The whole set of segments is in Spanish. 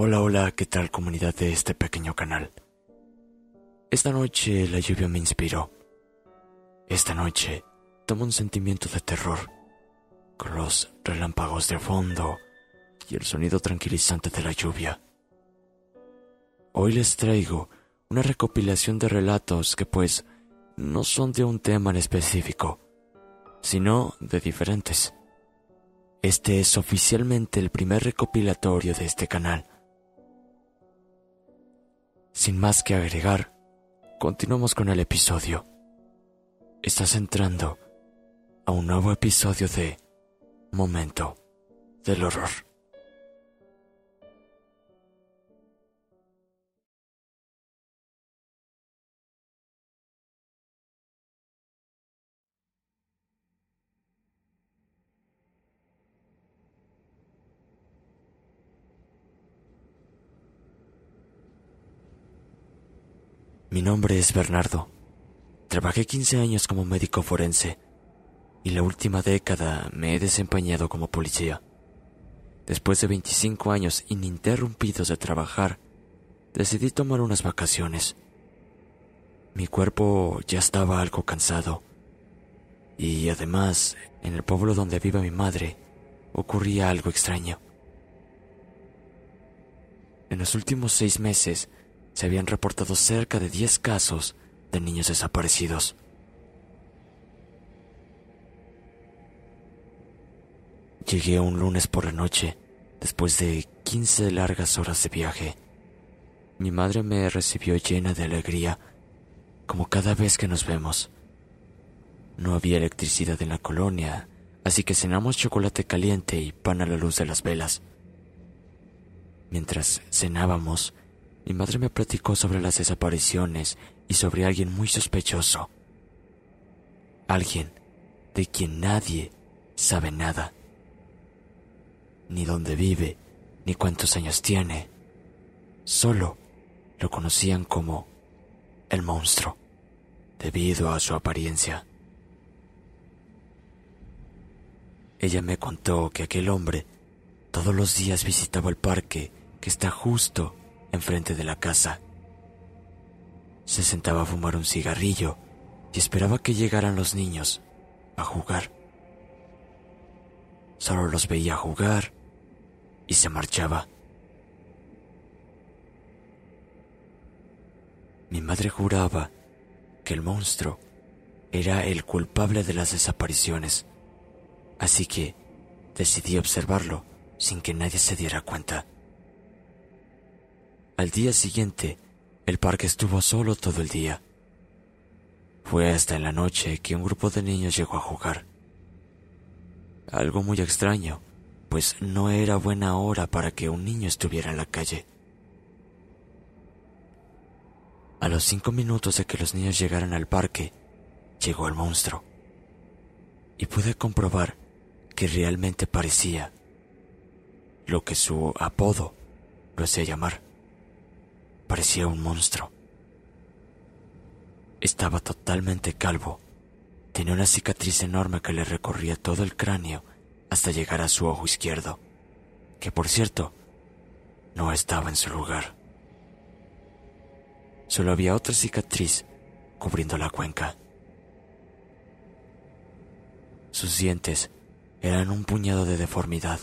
Hola, hola, ¿qué tal comunidad de este pequeño canal? Esta noche la lluvia me inspiró. Esta noche tomo un sentimiento de terror, con los relámpagos de fondo y el sonido tranquilizante de la lluvia. Hoy les traigo una recopilación de relatos que pues no son de un tema en específico, sino de diferentes. Este es oficialmente el primer recopilatorio de este canal. Sin más que agregar, continuamos con el episodio. Estás entrando a un nuevo episodio de Momento del Horror. Mi nombre es Bernardo. Trabajé 15 años como médico forense y la última década me he desempeñado como policía. Después de 25 años ininterrumpidos de trabajar, decidí tomar unas vacaciones. Mi cuerpo ya estaba algo cansado y además en el pueblo donde vive mi madre ocurría algo extraño. En los últimos seis meses se habían reportado cerca de 10 casos de niños desaparecidos. Llegué un lunes por la noche, después de 15 largas horas de viaje. Mi madre me recibió llena de alegría, como cada vez que nos vemos. No había electricidad en la colonia, así que cenamos chocolate caliente y pan a la luz de las velas. Mientras cenábamos, mi madre me platicó sobre las desapariciones y sobre alguien muy sospechoso. Alguien de quien nadie sabe nada. Ni dónde vive, ni cuántos años tiene. Solo lo conocían como el monstruo, debido a su apariencia. Ella me contó que aquel hombre todos los días visitaba el parque que está justo enfrente de la casa. Se sentaba a fumar un cigarrillo y esperaba que llegaran los niños a jugar. Solo los veía jugar y se marchaba. Mi madre juraba que el monstruo era el culpable de las desapariciones, así que decidí observarlo sin que nadie se diera cuenta. Al día siguiente, el parque estuvo solo todo el día. Fue hasta en la noche que un grupo de niños llegó a jugar. Algo muy extraño, pues no era buena hora para que un niño estuviera en la calle. A los cinco minutos de que los niños llegaran al parque, llegó el monstruo. Y pude comprobar que realmente parecía lo que su apodo lo hacía llamar. Parecía un monstruo. Estaba totalmente calvo. Tenía una cicatriz enorme que le recorría todo el cráneo hasta llegar a su ojo izquierdo, que por cierto, no estaba en su lugar. Solo había otra cicatriz cubriendo la cuenca. Sus dientes eran un puñado de deformidad.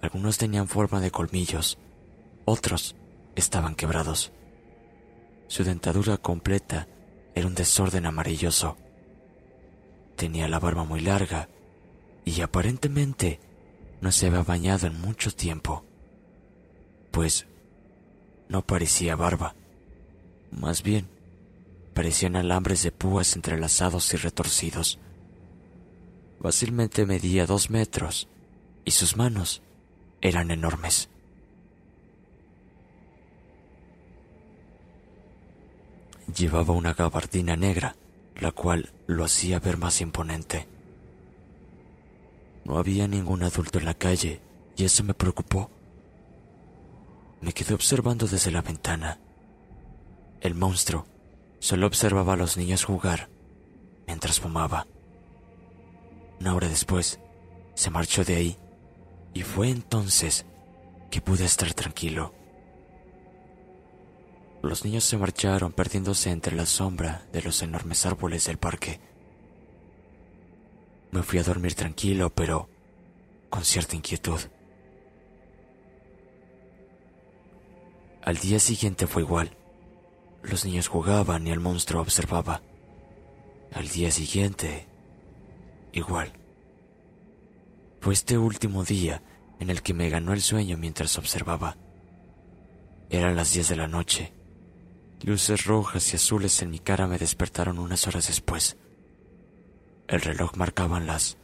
Algunos tenían forma de colmillos, otros estaban quebrados. Su dentadura completa era un desorden amarilloso. Tenía la barba muy larga y aparentemente no se había bañado en mucho tiempo, pues no parecía barba. Más bien, parecían alambres de púas entrelazados y retorcidos. Fácilmente medía dos metros y sus manos eran enormes. Llevaba una gabardina negra, la cual lo hacía ver más imponente. No había ningún adulto en la calle y eso me preocupó. Me quedé observando desde la ventana. El monstruo solo observaba a los niños jugar mientras fumaba. Una hora después, se marchó de ahí y fue entonces que pude estar tranquilo. Los niños se marcharon perdiéndose entre la sombra de los enormes árboles del parque. Me fui a dormir tranquilo, pero con cierta inquietud. Al día siguiente fue igual. Los niños jugaban y el monstruo observaba. Al día siguiente igual. Fue este último día en el que me ganó el sueño mientras observaba. Eran las diez de la noche. Luces rojas y azules en mi cara me despertaron unas horas después. El reloj marcaban las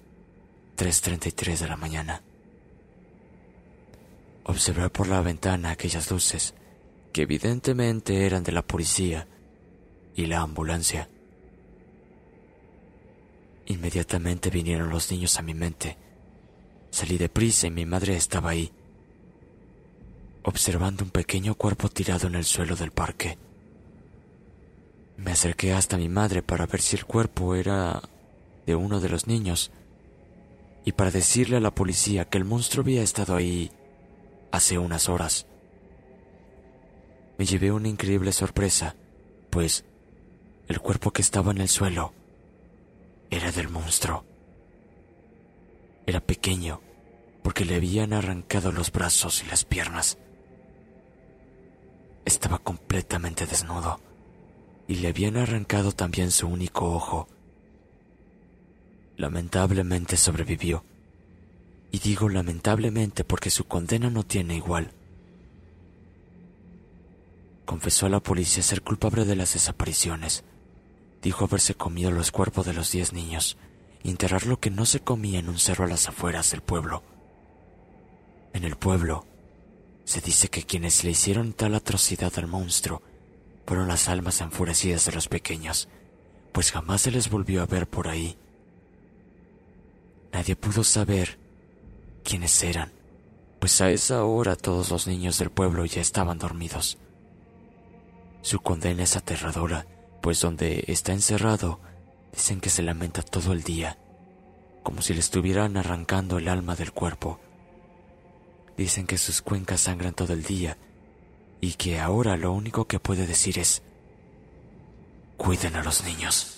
3.33 de la mañana. Observé por la ventana aquellas luces, que evidentemente eran de la policía y la ambulancia. Inmediatamente vinieron los niños a mi mente. Salí deprisa y mi madre estaba ahí, observando un pequeño cuerpo tirado en el suelo del parque. Me acerqué hasta mi madre para ver si el cuerpo era de uno de los niños y para decirle a la policía que el monstruo había estado ahí hace unas horas. Me llevé una increíble sorpresa, pues el cuerpo que estaba en el suelo era del monstruo. Era pequeño porque le habían arrancado los brazos y las piernas. Estaba completamente desnudo y le habían arrancado también su único ojo. Lamentablemente sobrevivió. Y digo lamentablemente porque su condena no tiene igual. Confesó a la policía ser culpable de las desapariciones Dijo haberse comido los cuerpos de los diez niños y enterrar lo que no se comía en un cerro a las afueras del pueblo. En el pueblo se dice que quienes le hicieron tal atrocidad al monstruo fueron las almas enfurecidas de los pequeños, pues jamás se les volvió a ver por ahí. Nadie pudo saber quiénes eran, pues a esa hora todos los niños del pueblo ya estaban dormidos. Su condena es aterradora pues donde está encerrado dicen que se lamenta todo el día, como si le estuvieran arrancando el alma del cuerpo. Dicen que sus cuencas sangran todo el día y que ahora lo único que puede decir es, cuiden a los niños.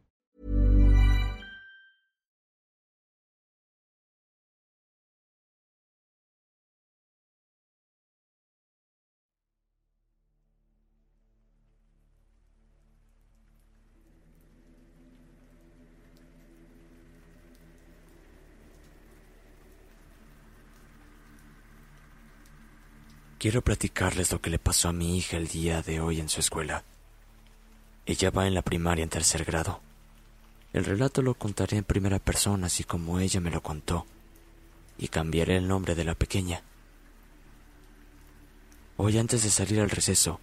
Quiero platicarles lo que le pasó a mi hija el día de hoy en su escuela. Ella va en la primaria en tercer grado. El relato lo contaré en primera persona, así como ella me lo contó, y cambiaré el nombre de la pequeña. Hoy antes de salir al receso,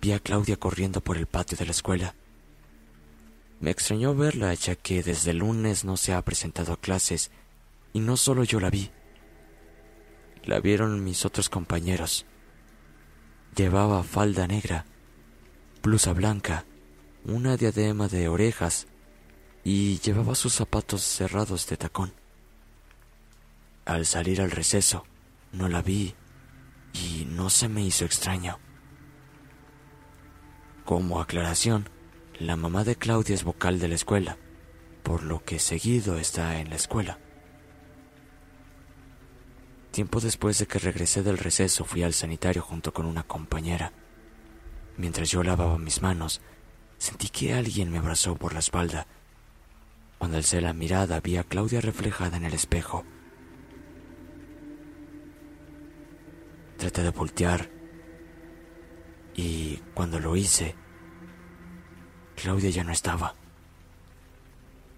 vi a Claudia corriendo por el patio de la escuela. Me extrañó verla, ya que desde lunes no se ha presentado a clases, y no solo yo la vi. La vieron mis otros compañeros. Llevaba falda negra, blusa blanca, una diadema de orejas y llevaba sus zapatos cerrados de tacón. Al salir al receso, no la vi y no se me hizo extraño. Como aclaración, la mamá de Claudia es vocal de la escuela, por lo que seguido está en la escuela. Tiempo después de que regresé del receso fui al sanitario junto con una compañera. Mientras yo lavaba mis manos, sentí que alguien me abrazó por la espalda. Cuando alcé la mirada vi a Claudia reflejada en el espejo. Traté de voltear y cuando lo hice, Claudia ya no estaba.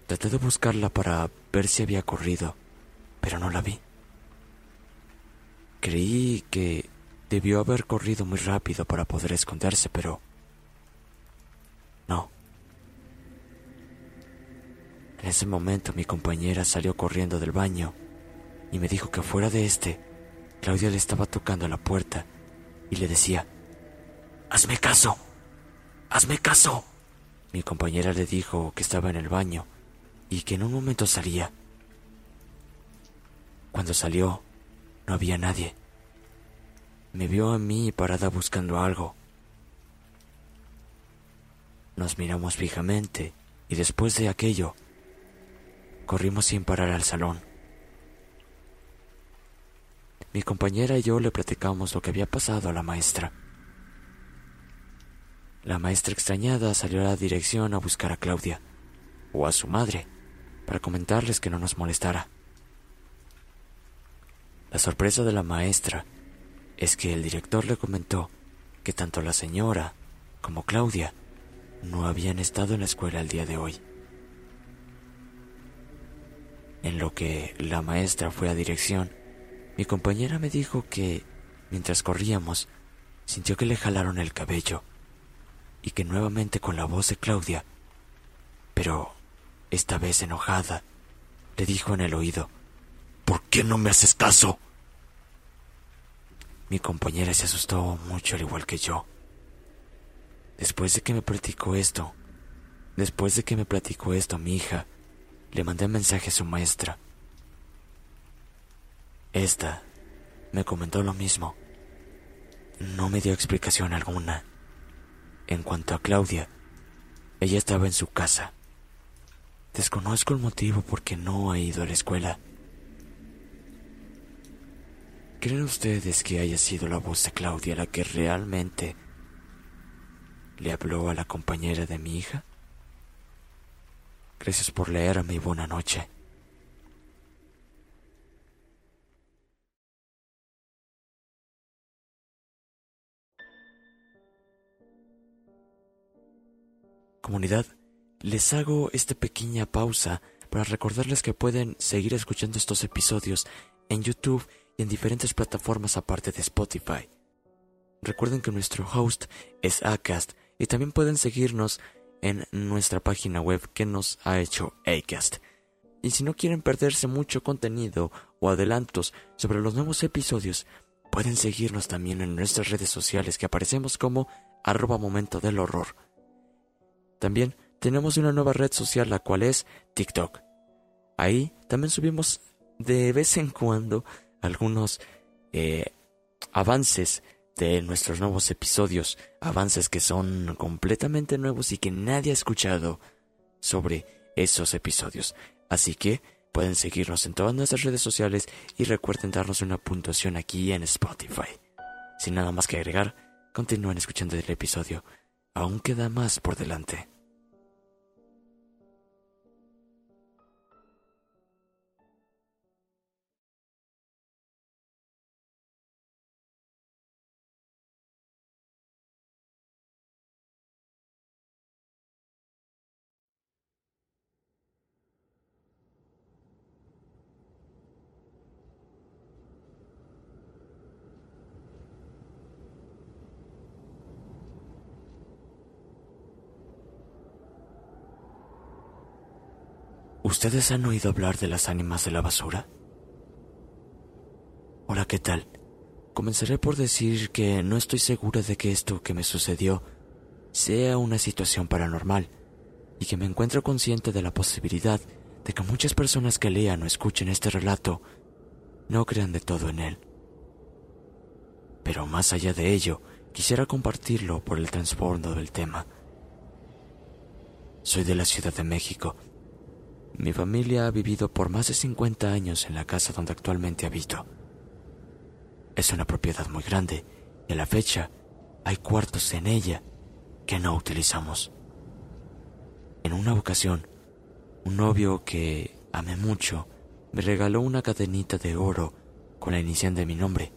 Traté de buscarla para ver si había corrido, pero no la vi. Creí que debió haber corrido muy rápido para poder esconderse, pero no. En ese momento mi compañera salió corriendo del baño y me dijo que fuera de este, Claudia le estaba tocando la puerta y le decía, Hazme caso, hazme caso. Mi compañera le dijo que estaba en el baño y que en un momento salía. Cuando salió, no había nadie. Me vio a mí parada buscando algo. Nos miramos fijamente y después de aquello, corrimos sin parar al salón. Mi compañera y yo le platicamos lo que había pasado a la maestra. La maestra extrañada salió a la dirección a buscar a Claudia, o a su madre, para comentarles que no nos molestara. La sorpresa de la maestra es que el director le comentó que tanto la señora como Claudia no habían estado en la escuela el día de hoy. En lo que la maestra fue a dirección, mi compañera me dijo que, mientras corríamos, sintió que le jalaron el cabello y que nuevamente con la voz de Claudia, pero esta vez enojada, le dijo en el oído, ¿Por qué no me haces caso? Mi compañera se asustó mucho al igual que yo. Después de que me platicó esto, después de que me platicó esto mi hija, le mandé un mensaje a su maestra. Esta me comentó lo mismo. No me dio explicación alguna. En cuanto a Claudia, ella estaba en su casa. Desconozco el motivo por qué no ha ido a la escuela. ¿Creen ustedes que haya sido la voz de Claudia la que realmente le habló a la compañera de mi hija? Gracias por leerme y buena noche. Comunidad, les hago esta pequeña pausa para recordarles que pueden seguir escuchando estos episodios en YouTube y en diferentes plataformas aparte de Spotify. Recuerden que nuestro host es Acast y también pueden seguirnos en nuestra página web que nos ha hecho Acast. Y si no quieren perderse mucho contenido o adelantos sobre los nuevos episodios, pueden seguirnos también en nuestras redes sociales que aparecemos como arroba momento del horror. También tenemos una nueva red social la cual es TikTok. Ahí también subimos de vez en cuando algunos eh, avances de nuestros nuevos episodios, avances que son completamente nuevos y que nadie ha escuchado sobre esos episodios. Así que pueden seguirnos en todas nuestras redes sociales y recuerden darnos una puntuación aquí en Spotify. Sin nada más que agregar, continúen escuchando el episodio. Aún queda más por delante. ¿Ustedes han oído hablar de las ánimas de la basura? Hola, ¿qué tal? Comenzaré por decir que no estoy segura de que esto que me sucedió sea una situación paranormal y que me encuentro consciente de la posibilidad de que muchas personas que lean o escuchen este relato no crean de todo en él. Pero más allá de ello, quisiera compartirlo por el transbordo del tema. Soy de la Ciudad de México mi familia ha vivido por más de 50 años en la casa donde actualmente habito. Es una propiedad muy grande y a la fecha hay cuartos en ella que no utilizamos. En una ocasión, un novio que amé mucho me regaló una cadenita de oro con la inicial de mi nombre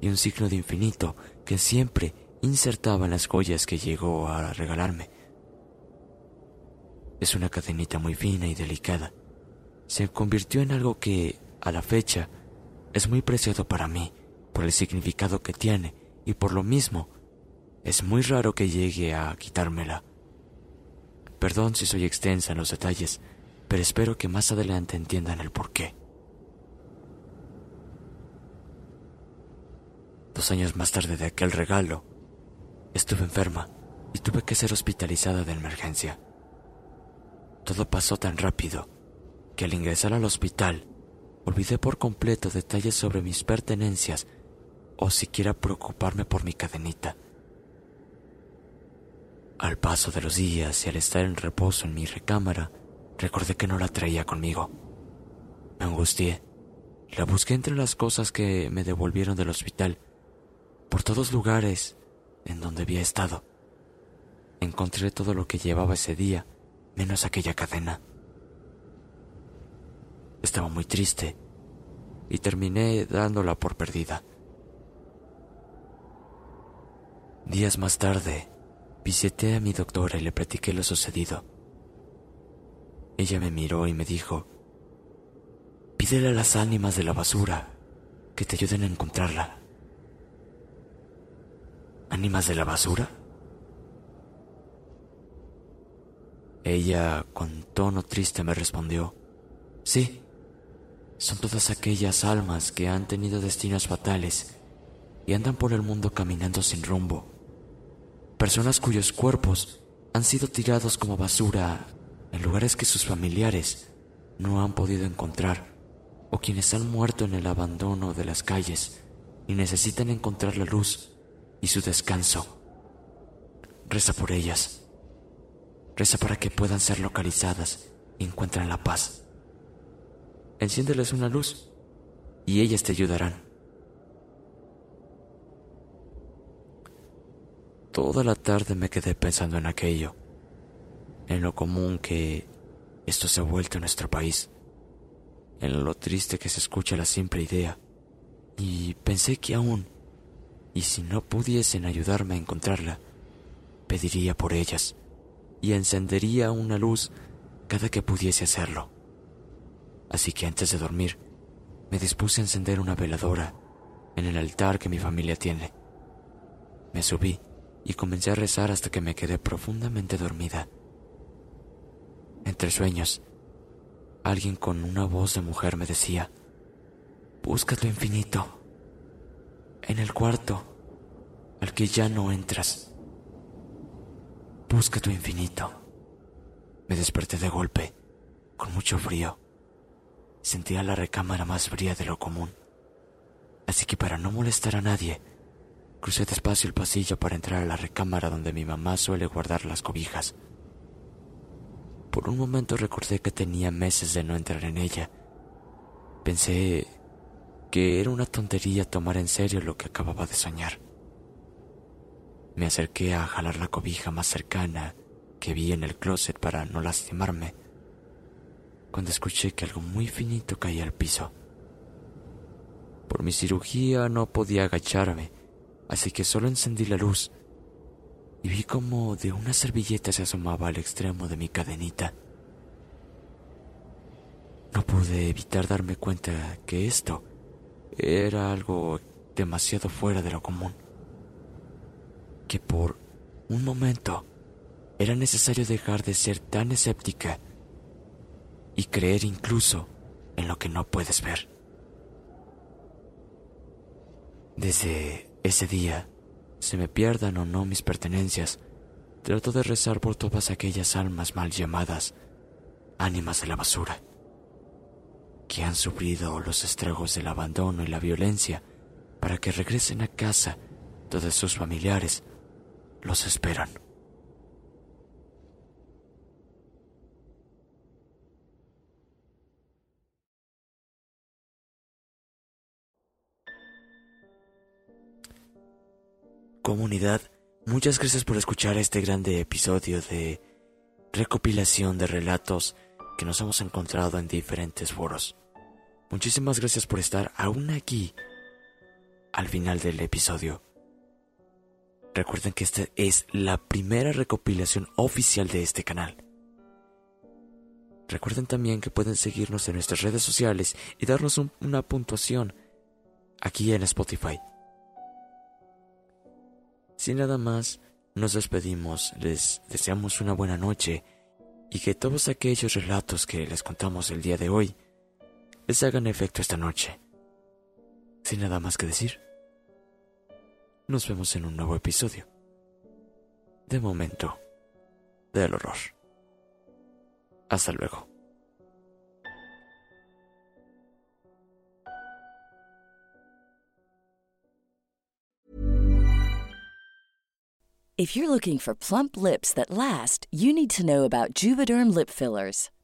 y un signo de infinito que siempre insertaba en las joyas que llegó a regalarme. Es una cadenita muy fina y delicada. Se convirtió en algo que, a la fecha, es muy preciado para mí por el significado que tiene y por lo mismo, es muy raro que llegue a quitármela. Perdón si soy extensa en los detalles, pero espero que más adelante entiendan el porqué. Dos años más tarde de aquel regalo, estuve enferma y tuve que ser hospitalizada de emergencia. Todo pasó tan rápido que al ingresar al hospital olvidé por completo detalles sobre mis pertenencias o siquiera preocuparme por mi cadenita. Al paso de los días y al estar en reposo en mi recámara, recordé que no la traía conmigo. Me angustié. La busqué entre las cosas que me devolvieron del hospital, por todos lugares en donde había estado. Encontré todo lo que llevaba ese día menos aquella cadena. Estaba muy triste y terminé dándola por perdida. Días más tarde, visité a mi doctora y le platiqué lo sucedido. Ella me miró y me dijo, pídele a las ánimas de la basura que te ayuden a encontrarla. ¿Ánimas de la basura? Ella, con tono triste, me respondió, Sí, son todas aquellas almas que han tenido destinos fatales y andan por el mundo caminando sin rumbo. Personas cuyos cuerpos han sido tirados como basura en lugares que sus familiares no han podido encontrar o quienes han muerto en el abandono de las calles y necesitan encontrar la luz y su descanso. Reza por ellas. Reza para que puedan ser localizadas y encuentren la paz. Enciéndeles una luz y ellas te ayudarán. Toda la tarde me quedé pensando en aquello, en lo común que esto se ha vuelto en nuestro país, en lo triste que se escucha la simple idea, y pensé que aún, y si no pudiesen ayudarme a encontrarla, pediría por ellas y encendería una luz cada que pudiese hacerlo. Así que antes de dormir, me dispuse a encender una veladora en el altar que mi familia tiene. Me subí y comencé a rezar hasta que me quedé profundamente dormida. Entre sueños, alguien con una voz de mujer me decía, Busca tu infinito, en el cuarto al que ya no entras. Busca tu infinito. Me desperté de golpe, con mucho frío. Sentía la recámara más fría de lo común. Así que para no molestar a nadie, crucé despacio el pasillo para entrar a la recámara donde mi mamá suele guardar las cobijas. Por un momento recordé que tenía meses de no entrar en ella. Pensé que era una tontería tomar en serio lo que acababa de soñar. Me acerqué a jalar la cobija más cercana que vi en el closet para no lastimarme, cuando escuché que algo muy finito caía al piso. Por mi cirugía no podía agacharme, así que solo encendí la luz y vi como de una servilleta se asomaba al extremo de mi cadenita. No pude evitar darme cuenta que esto era algo demasiado fuera de lo común que por un momento era necesario dejar de ser tan escéptica y creer incluso en lo que no puedes ver. Desde ese día, se me pierdan o no mis pertenencias, trato de rezar por todas aquellas almas mal llamadas ánimas de la basura, que han sufrido los estragos del abandono y la violencia para que regresen a casa todos sus familiares los esperan. Comunidad, muchas gracias por escuchar este grande episodio de recopilación de relatos que nos hemos encontrado en diferentes foros. Muchísimas gracias por estar aún aquí al final del episodio. Recuerden que esta es la primera recopilación oficial de este canal. Recuerden también que pueden seguirnos en nuestras redes sociales y darnos una puntuación aquí en Spotify. Sin nada más, nos despedimos, les deseamos una buena noche y que todos aquellos relatos que les contamos el día de hoy les hagan efecto esta noche. Sin nada más que decir. Nos vemos en un nuevo episodio. De momento, del horror. Hasta luego. If you're looking for plump lips that last, you need to know about Juvederm lip fillers.